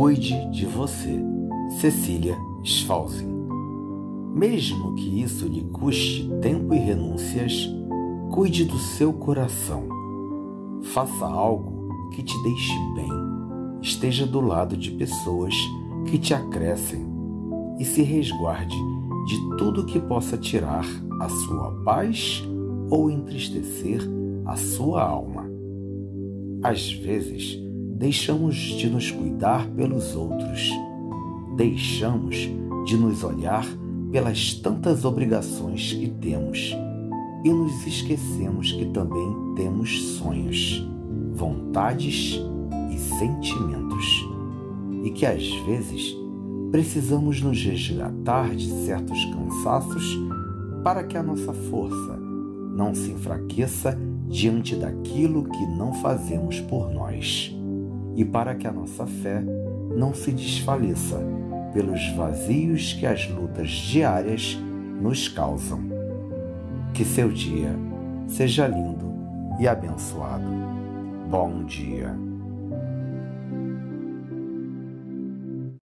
Cuide de você. Cecília Schwalzin. Mesmo que isso lhe custe tempo e renúncias, cuide do seu coração. Faça algo que te deixe bem. Esteja do lado de pessoas que te acrescem e se resguarde de tudo que possa tirar a sua paz ou entristecer a sua alma. Às vezes, deixamos de nos cuidar pelos outros, deixamos de nos olhar pelas tantas obrigações que temos. E nos esquecemos que também temos sonhos, vontades e sentimentos, e que às vezes precisamos nos resgatar de certos cansaços para que a nossa força não se enfraqueça diante daquilo que não fazemos por nós e para que a nossa fé não se desfaleça pelos vazios que as lutas diárias nos causam. Que seu dia seja lindo e abençoado. Bom dia.